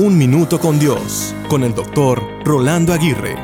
Un Minuto con Dios, con el doctor Rolando Aguirre.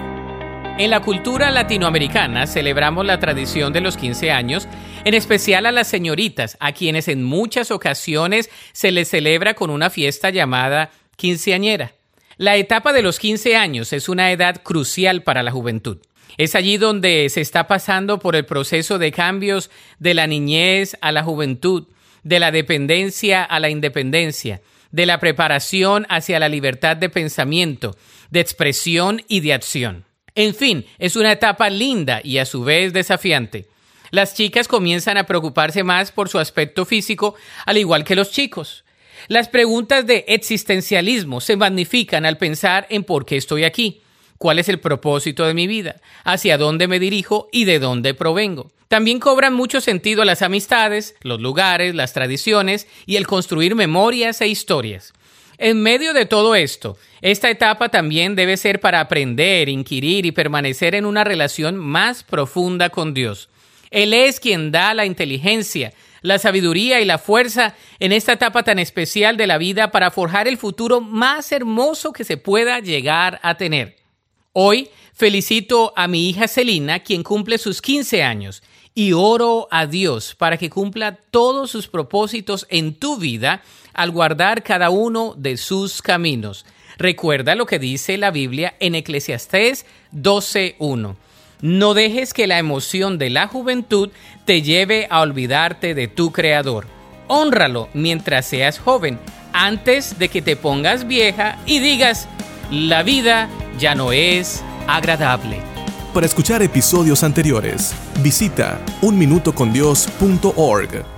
En la cultura latinoamericana celebramos la tradición de los 15 años, en especial a las señoritas, a quienes en muchas ocasiones se les celebra con una fiesta llamada quinceañera. La etapa de los 15 años es una edad crucial para la juventud. Es allí donde se está pasando por el proceso de cambios de la niñez a la juventud, de la dependencia a la independencia, de la preparación hacia la libertad de pensamiento, de expresión y de acción. En fin, es una etapa linda y a su vez desafiante. Las chicas comienzan a preocuparse más por su aspecto físico, al igual que los chicos. Las preguntas de existencialismo se magnifican al pensar en por qué estoy aquí, cuál es el propósito de mi vida, hacia dónde me dirijo y de dónde provengo. También cobran mucho sentido las amistades, los lugares, las tradiciones y el construir memorias e historias. En medio de todo esto, esta etapa también debe ser para aprender, inquirir y permanecer en una relación más profunda con Dios. Él es quien da la inteligencia, la sabiduría y la fuerza en esta etapa tan especial de la vida para forjar el futuro más hermoso que se pueda llegar a tener. Hoy felicito a mi hija Celina, quien cumple sus 15 años, y oro a Dios para que cumpla todos sus propósitos en tu vida al guardar cada uno de sus caminos. Recuerda lo que dice la Biblia en Eclesiastés 12.1. No dejes que la emoción de la juventud te lleve a olvidarte de tu Creador. Honralo mientras seas joven, antes de que te pongas vieja y digas, la vida ya no es agradable. Para escuchar episodios anteriores, visita unminutocondios.org.